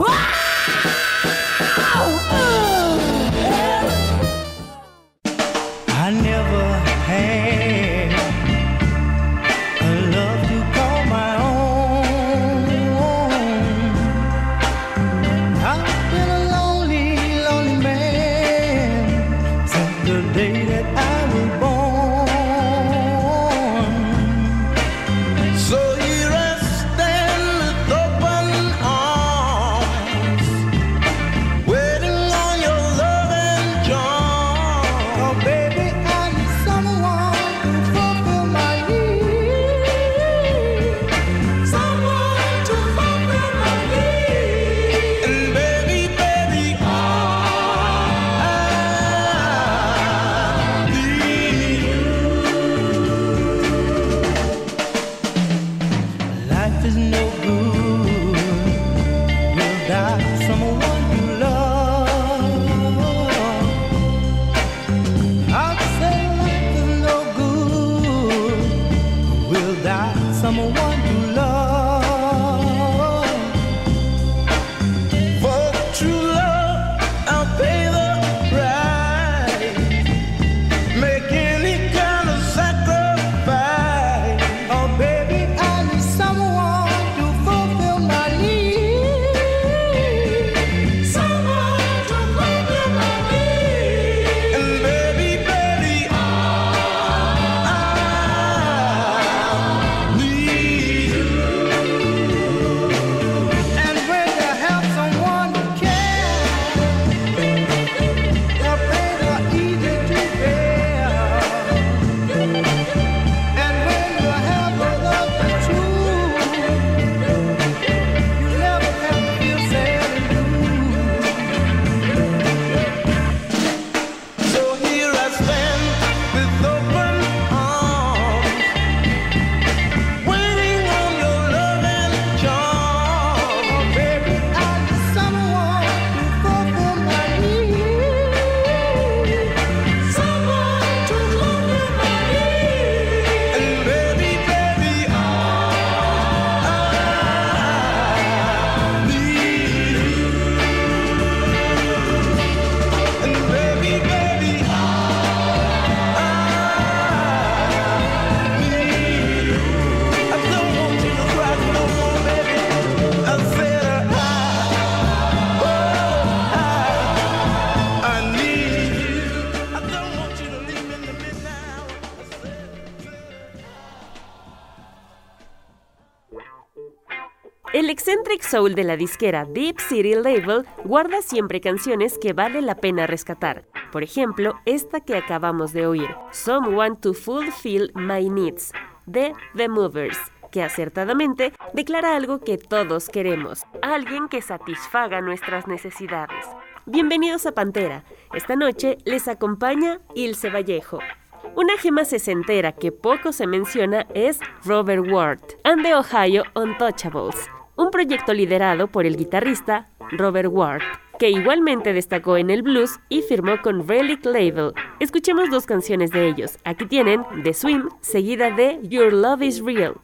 I soul de la disquera Deep City Label guarda siempre canciones que vale la pena rescatar. Por ejemplo, esta que acabamos de oír, Someone to Fulfill My Needs, de The Movers, que acertadamente declara algo que todos queremos, alguien que satisfaga nuestras necesidades. Bienvenidos a Pantera. Esta noche les acompaña Ilse Vallejo. Una gema sesentera que poco se menciona es Robert Ward and the Ohio Untouchables, un proyecto liderado por el guitarrista Robert Ward, que igualmente destacó en el blues y firmó con Relic Label. Escuchemos dos canciones de ellos. Aquí tienen The Swim, seguida de Your Love is Real.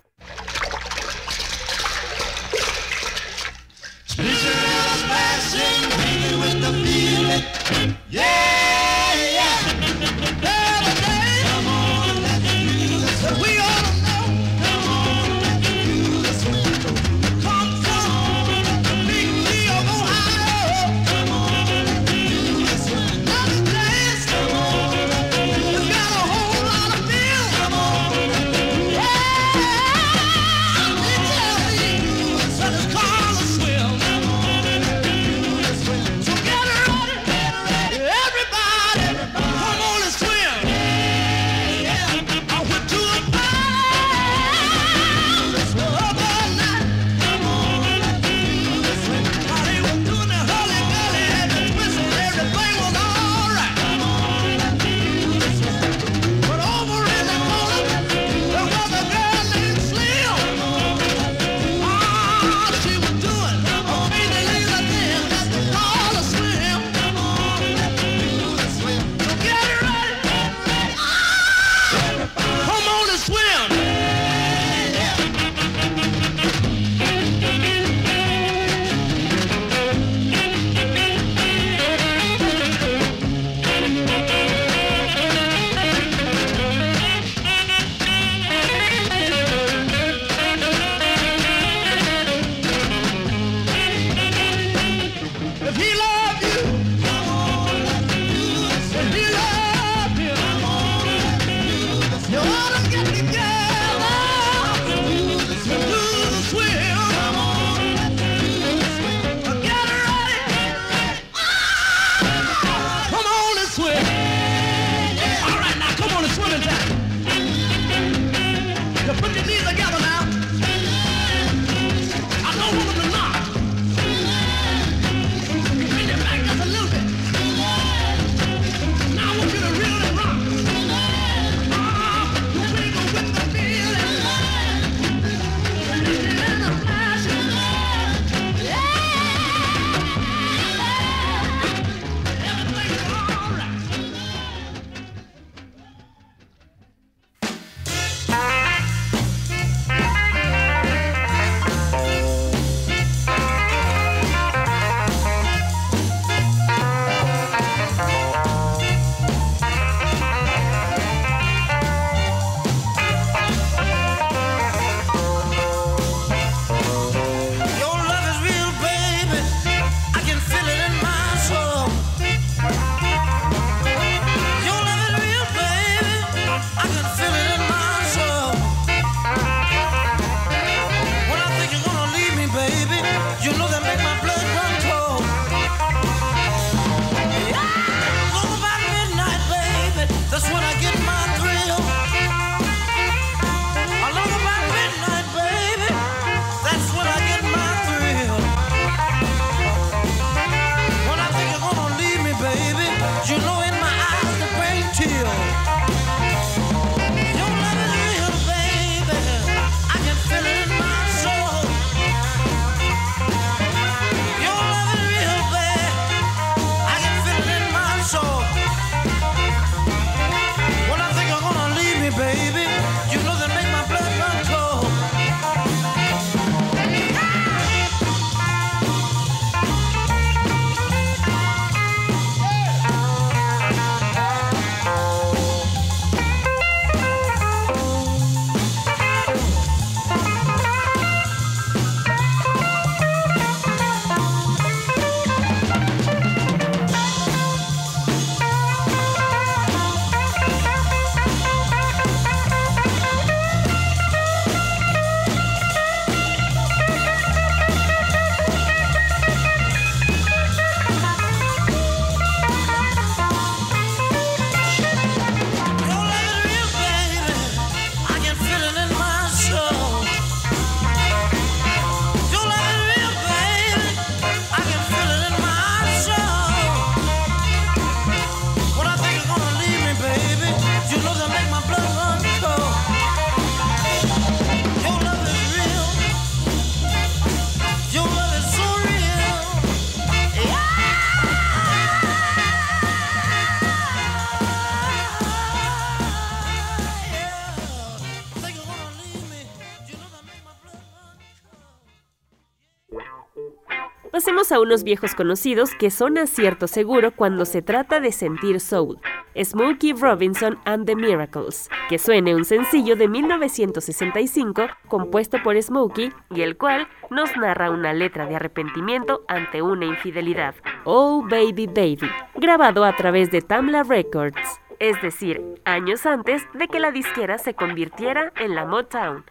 A unos viejos conocidos que son acierto seguro cuando se trata de sentir soul. Smokey Robinson and the Miracles, que suene un sencillo de 1965 compuesto por Smokey y el cual nos narra una letra de arrepentimiento ante una infidelidad. Oh Baby Baby, grabado a través de Tamla Records, es decir, años antes de que la disquera se convirtiera en la Motown.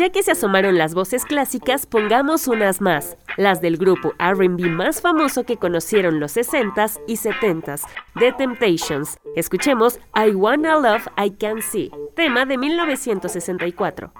Ya que se asomaron las voces clásicas, pongamos unas más, las del grupo RB más famoso que conocieron los 60s y 70s, The Temptations. Escuchemos I Wanna Love I Can See, tema de 1964.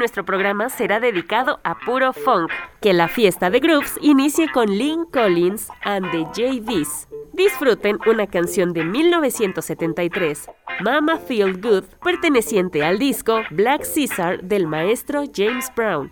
nuestro programa será dedicado a puro funk. Que la fiesta de grooves inicie con Lynn Collins and the JVs. Disfruten una canción de 1973, Mama Feel Good, perteneciente al disco Black Caesar del maestro James Brown.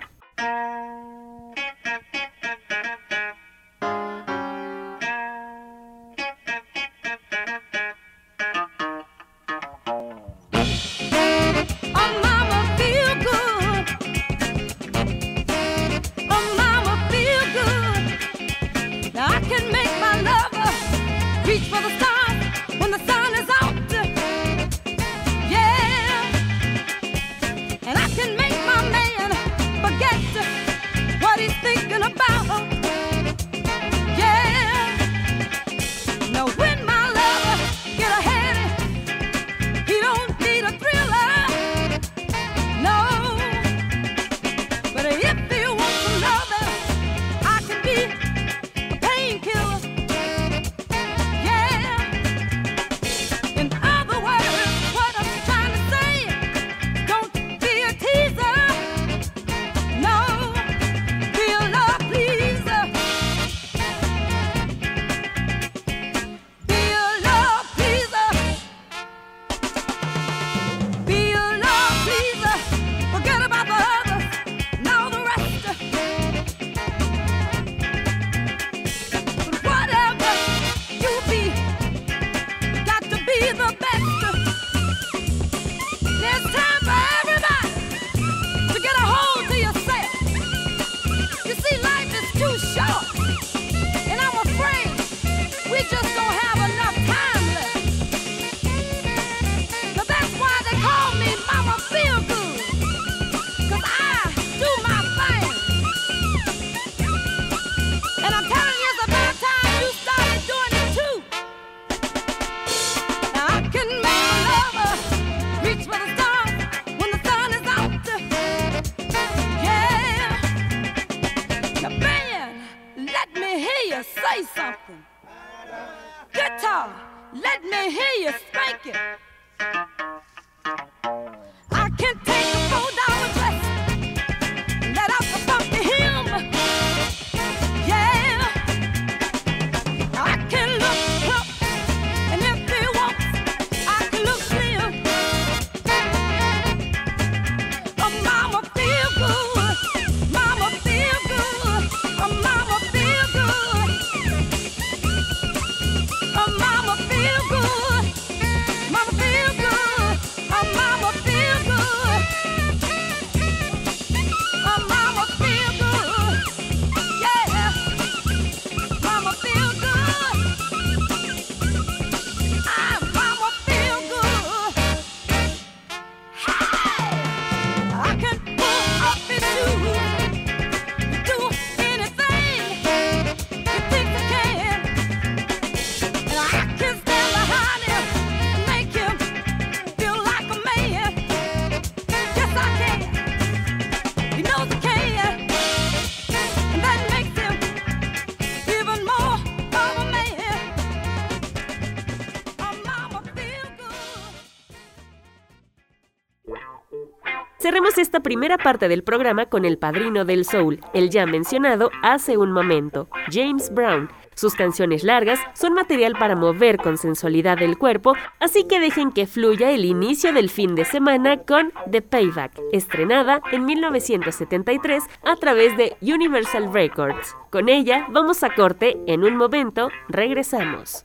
esta primera parte del programa con el padrino del soul, el ya mencionado hace un momento, James Brown. Sus canciones largas son material para mover con sensualidad el cuerpo, así que dejen que fluya el inicio del fin de semana con The Payback, estrenada en 1973 a través de Universal Records. Con ella vamos a corte, en un momento regresamos.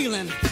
feeling.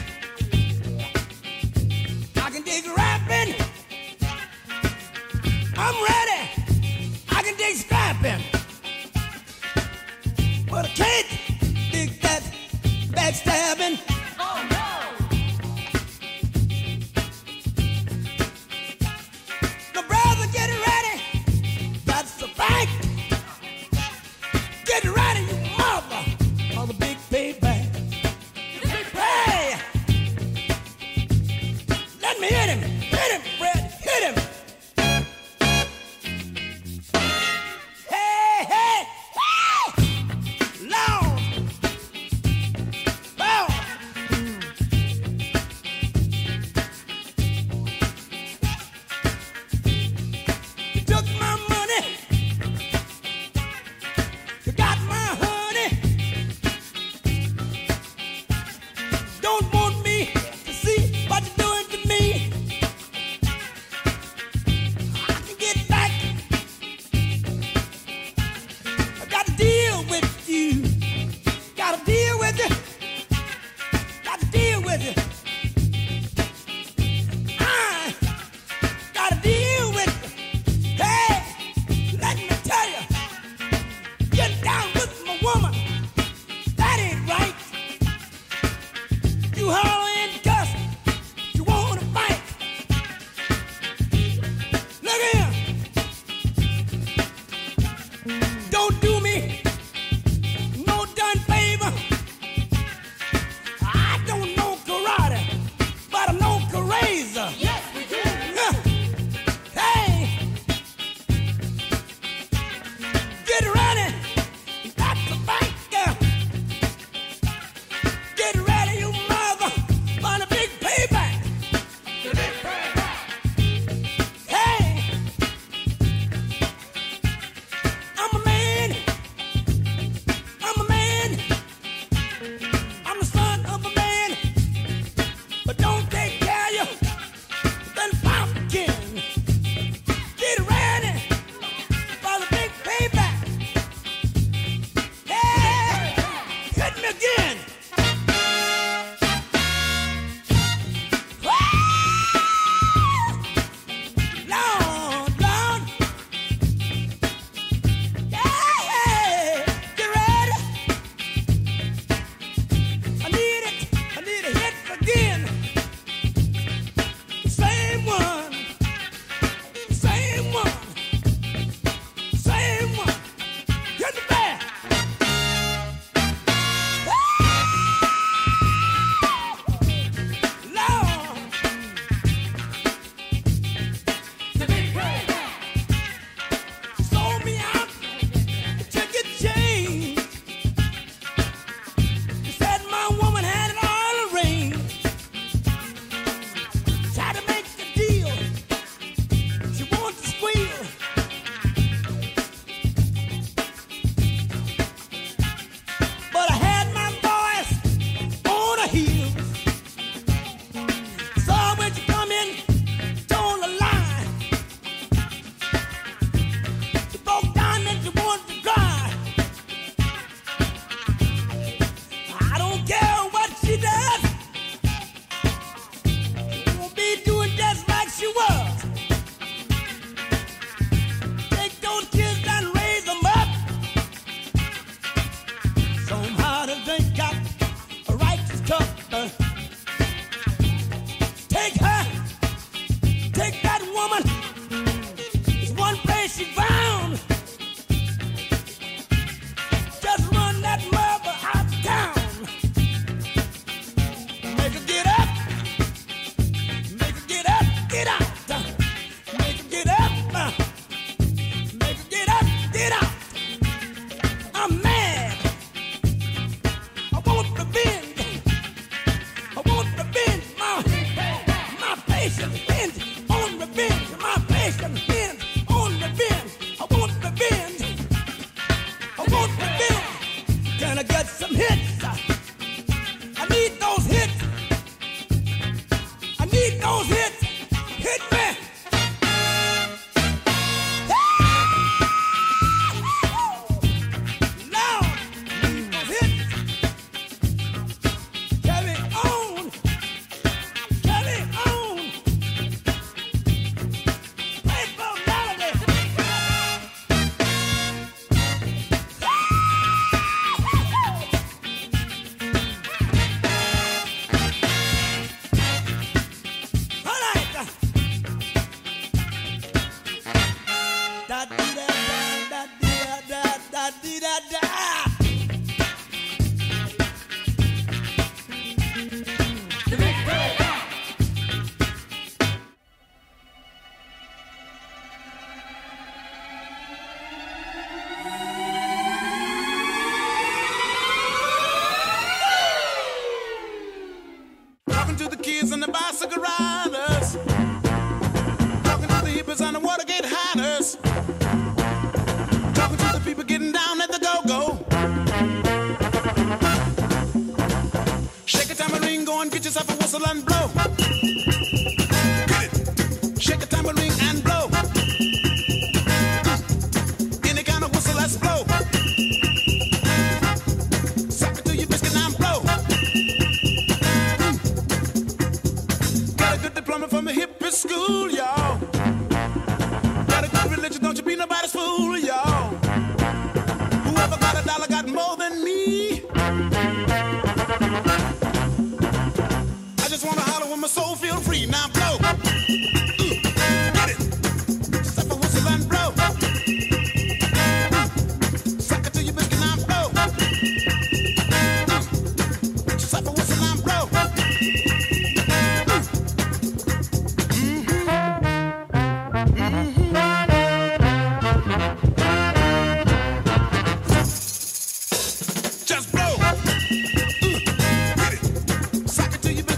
do you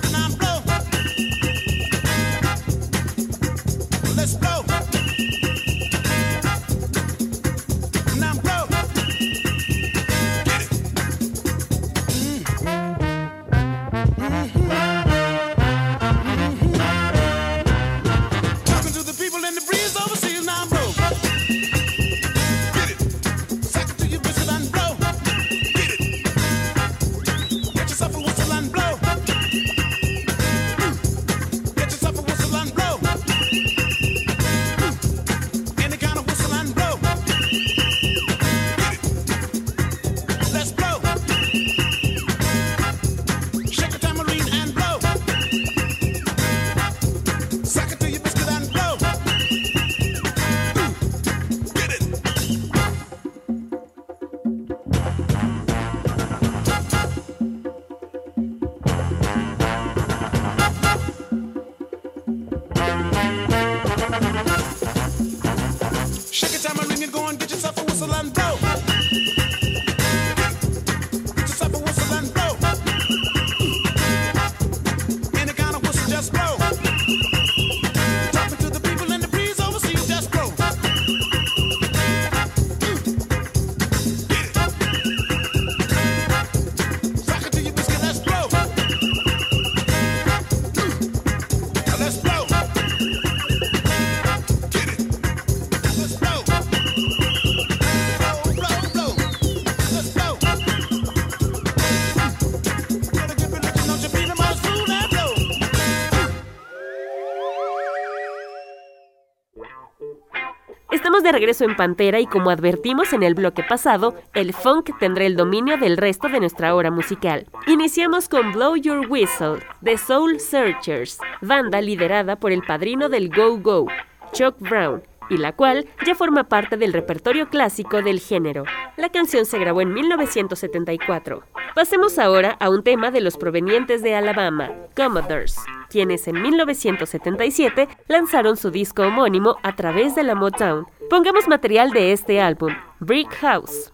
Estamos de regreso en Pantera y como advertimos en el bloque pasado, el funk tendrá el dominio del resto de nuestra hora musical. Iniciamos con Blow Your Whistle, de Soul Searchers, banda liderada por el padrino del go-go, Chuck Brown, y la cual ya forma parte del repertorio clásico del género. La canción se grabó en 1974. Pasemos ahora a un tema de los provenientes de Alabama, Commodores, quienes en 1977 lanzaron su disco homónimo a través de la Motown. Pongamos material de este álbum, Brick House.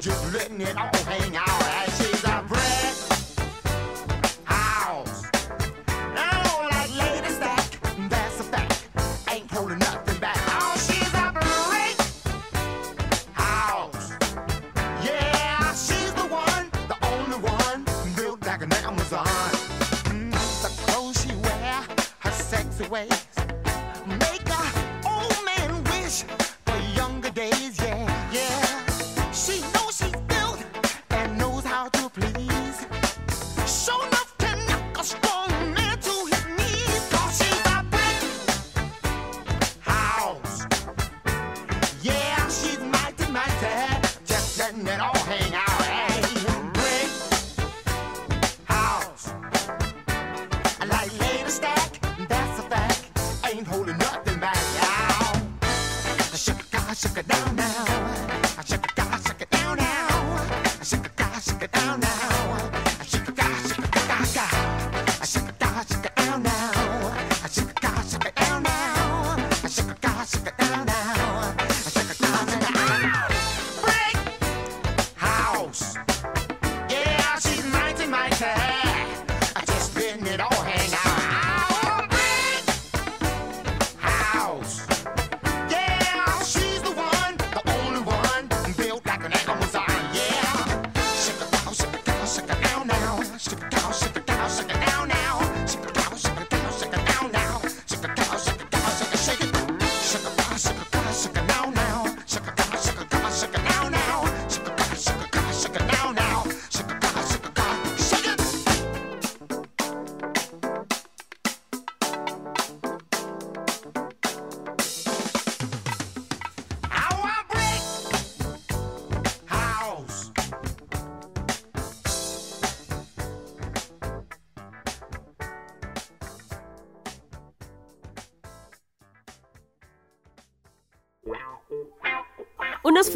just letting it out.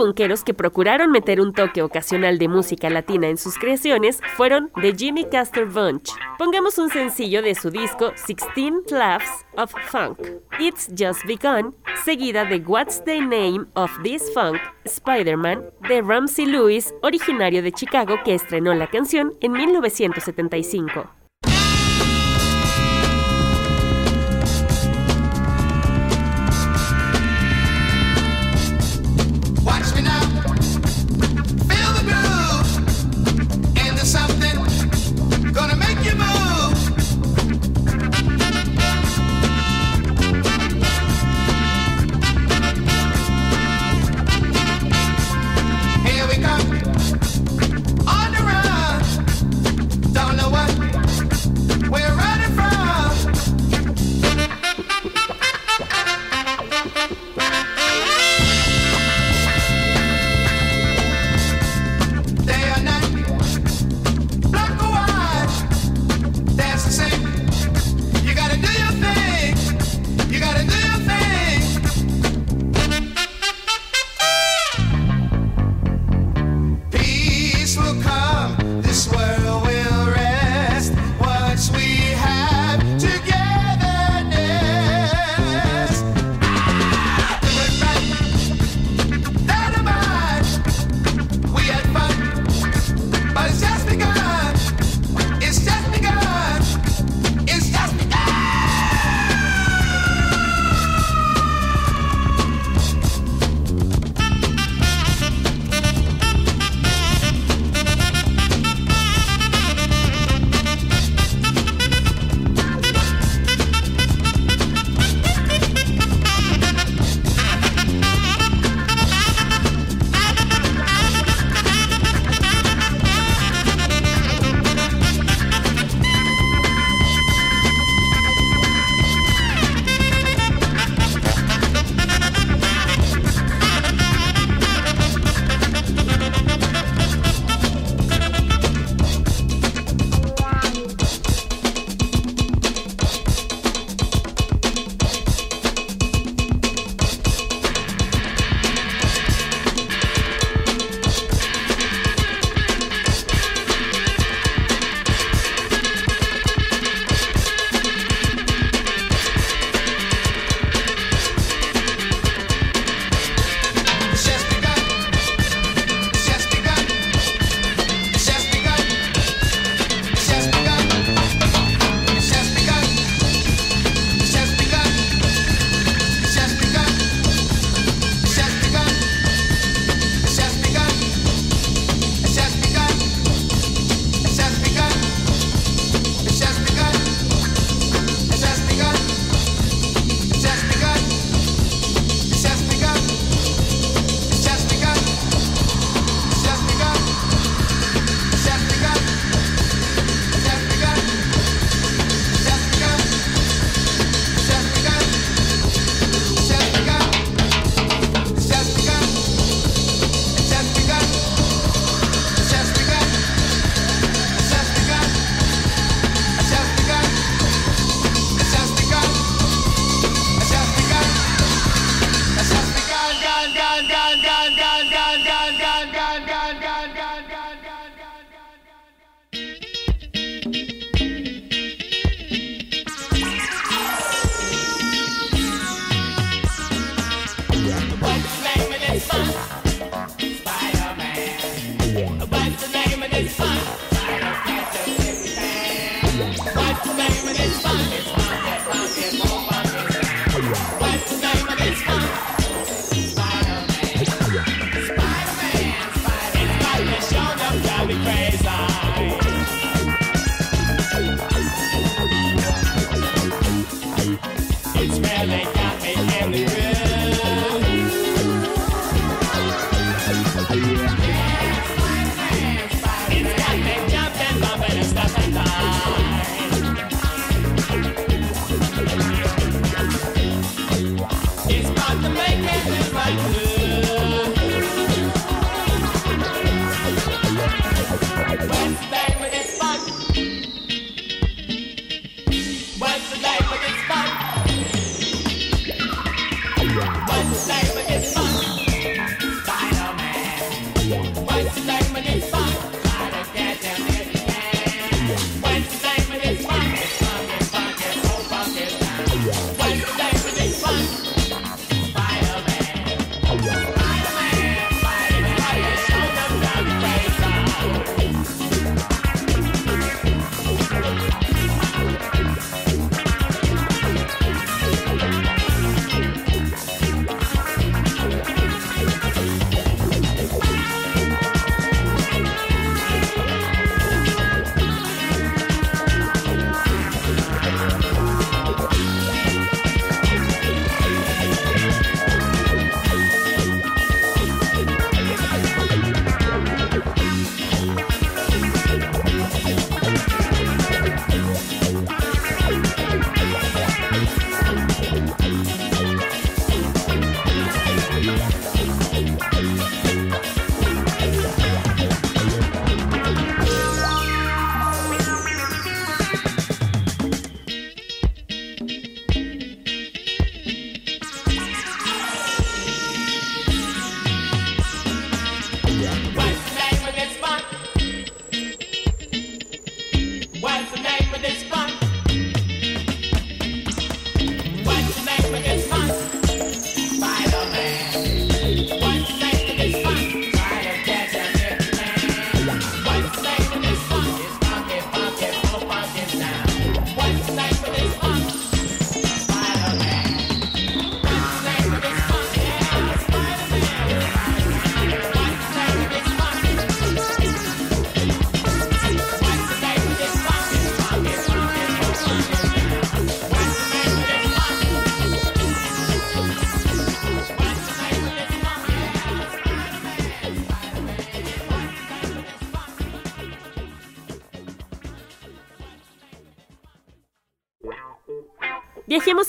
punkeros que procuraron meter un toque ocasional de música latina en sus creaciones fueron The Jimmy Castor Bunch. Pongamos un sencillo de su disco 16 Laughs of Funk, It's Just Begun, seguida de What's the Name of This Funk, Spider-Man, de Ramsey Lewis, originario de Chicago, que estrenó la canción en 1975.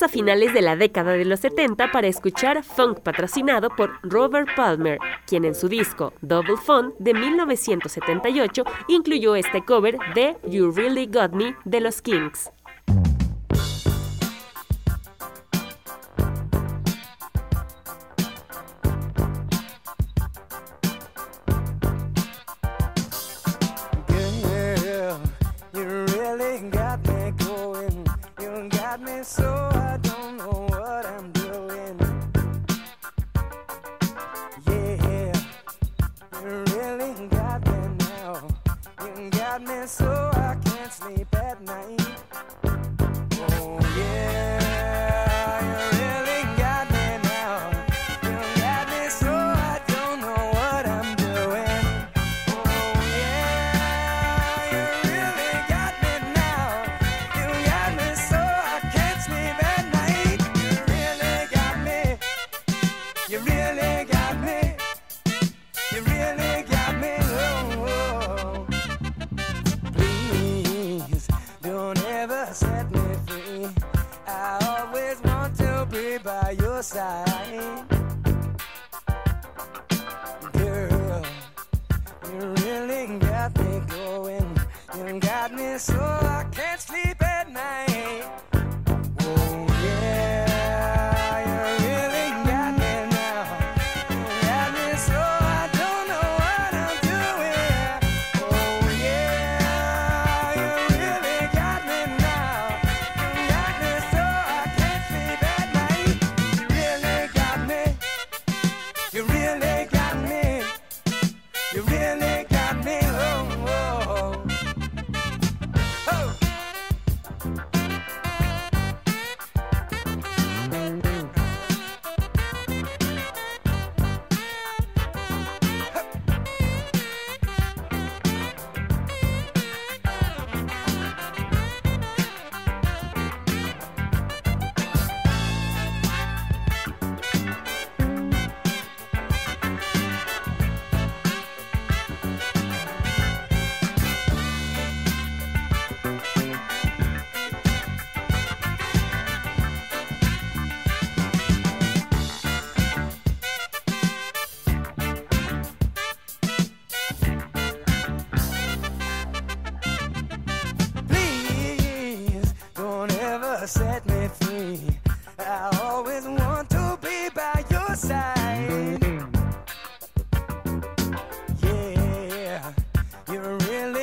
a finales de la década de los 70 para escuchar funk patrocinado por Robert Palmer, quien en su disco Double Fun de 1978 incluyó este cover de You Really Got Me de los Kings. side.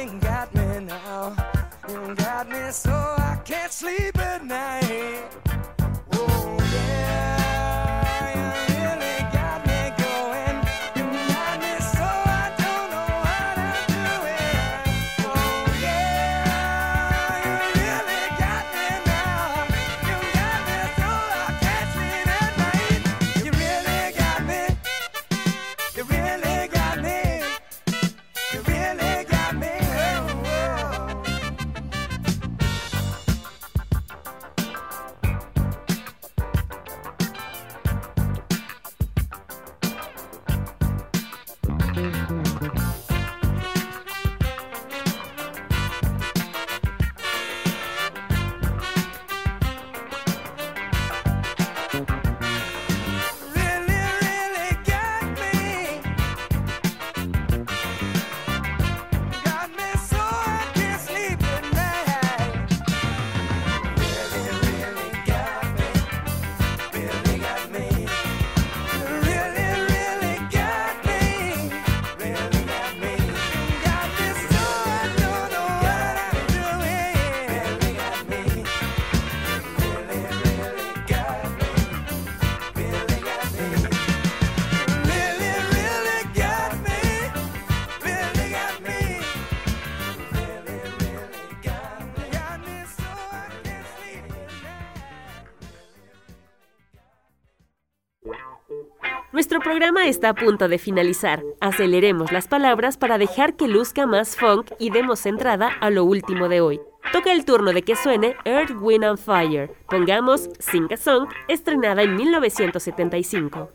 something got me now. You got me so I can't sleep at night. Programa está a punto de finalizar. Aceleremos las palabras para dejar que luzca más funk y demos entrada a lo último de hoy. Toca el turno de que suene Earth, Wind and Fire. Pongamos Sing a Song, estrenada en 1975.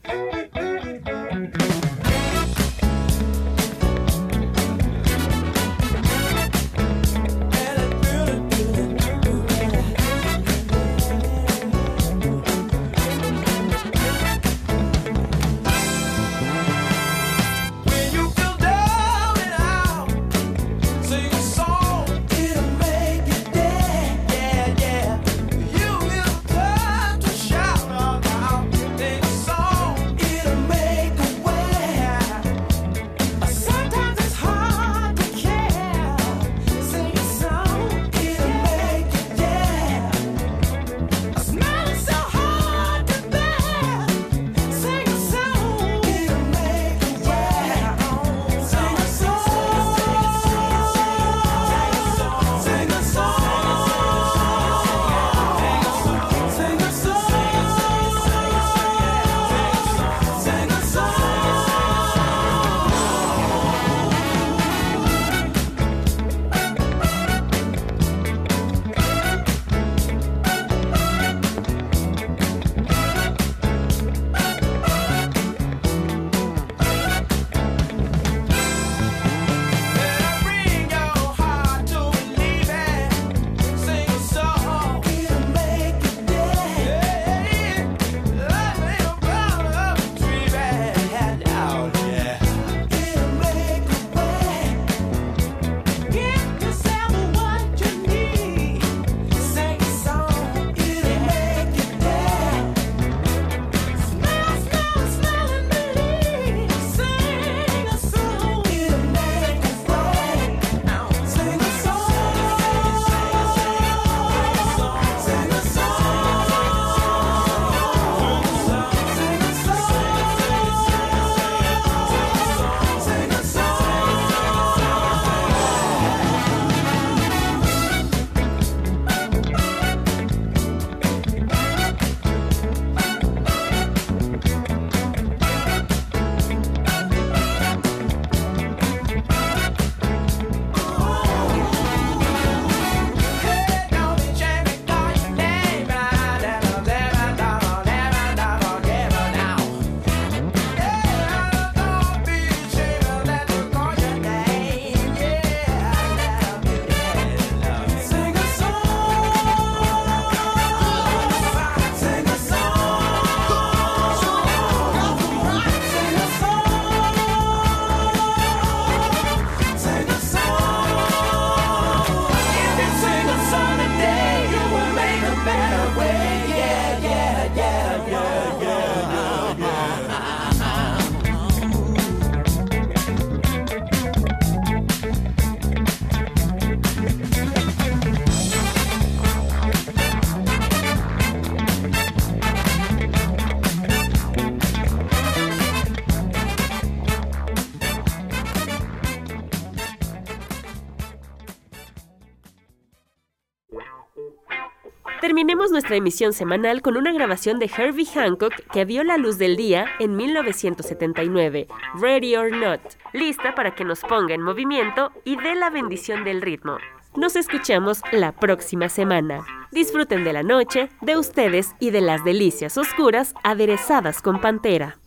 Terminemos nuestra emisión semanal con una grabación de Herbie Hancock que vio la luz del día en 1979, Ready or Not, lista para que nos ponga en movimiento y dé la bendición del ritmo. Nos escuchamos la próxima semana. Disfruten de la noche, de ustedes y de las delicias oscuras aderezadas con pantera.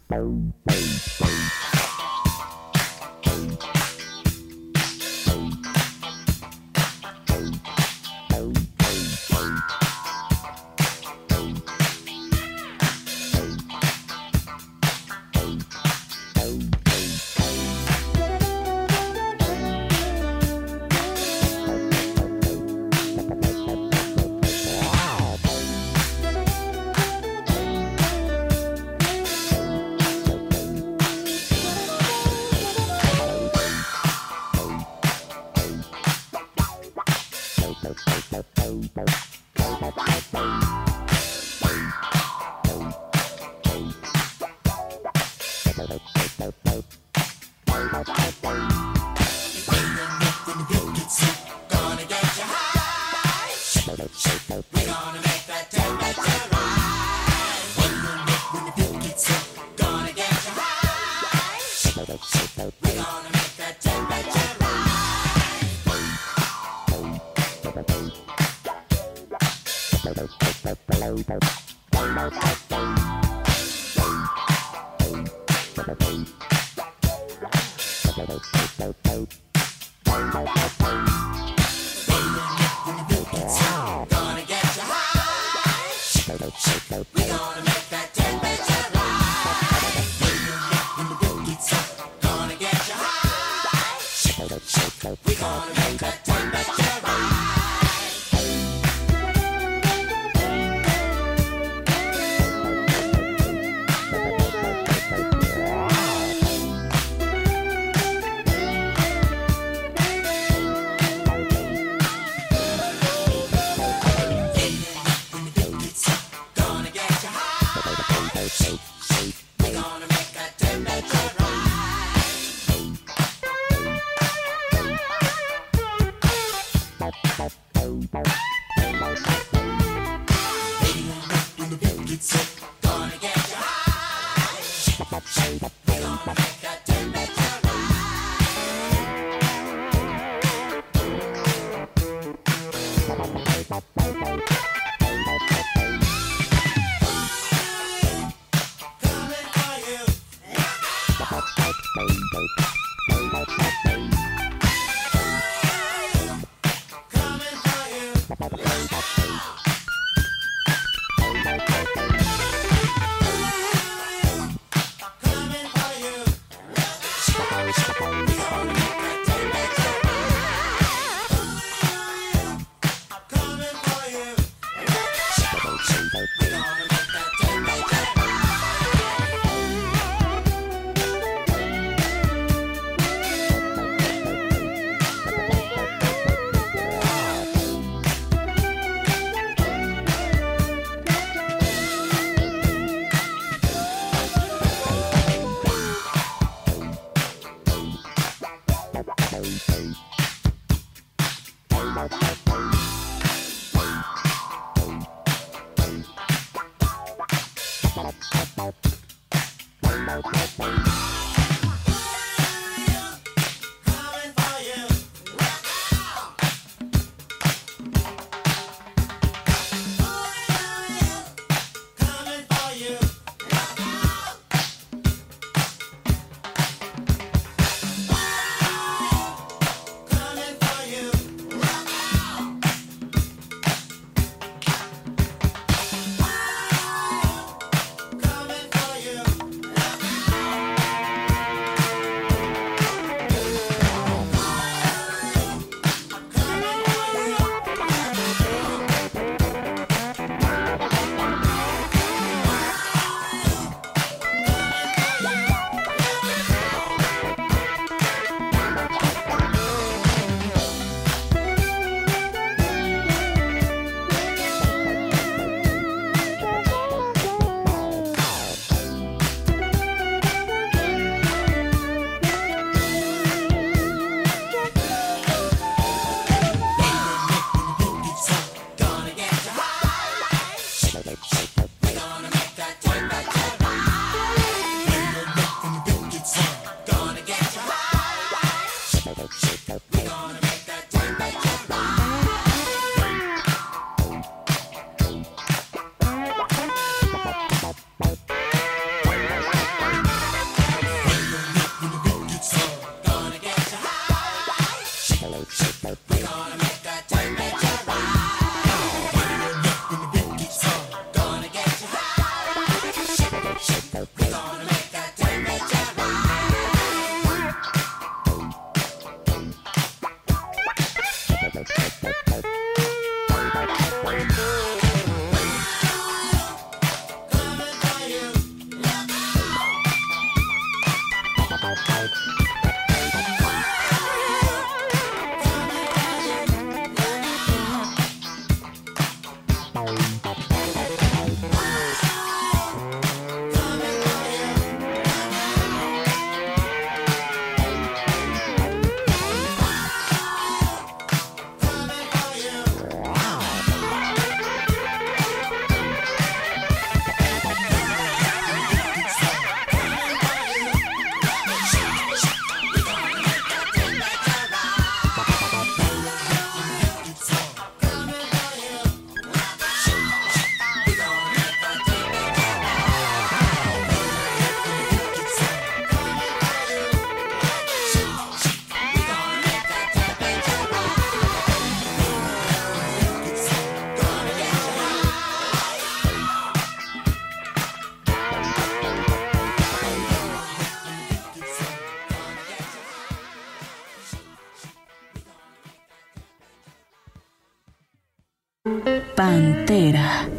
Pantera.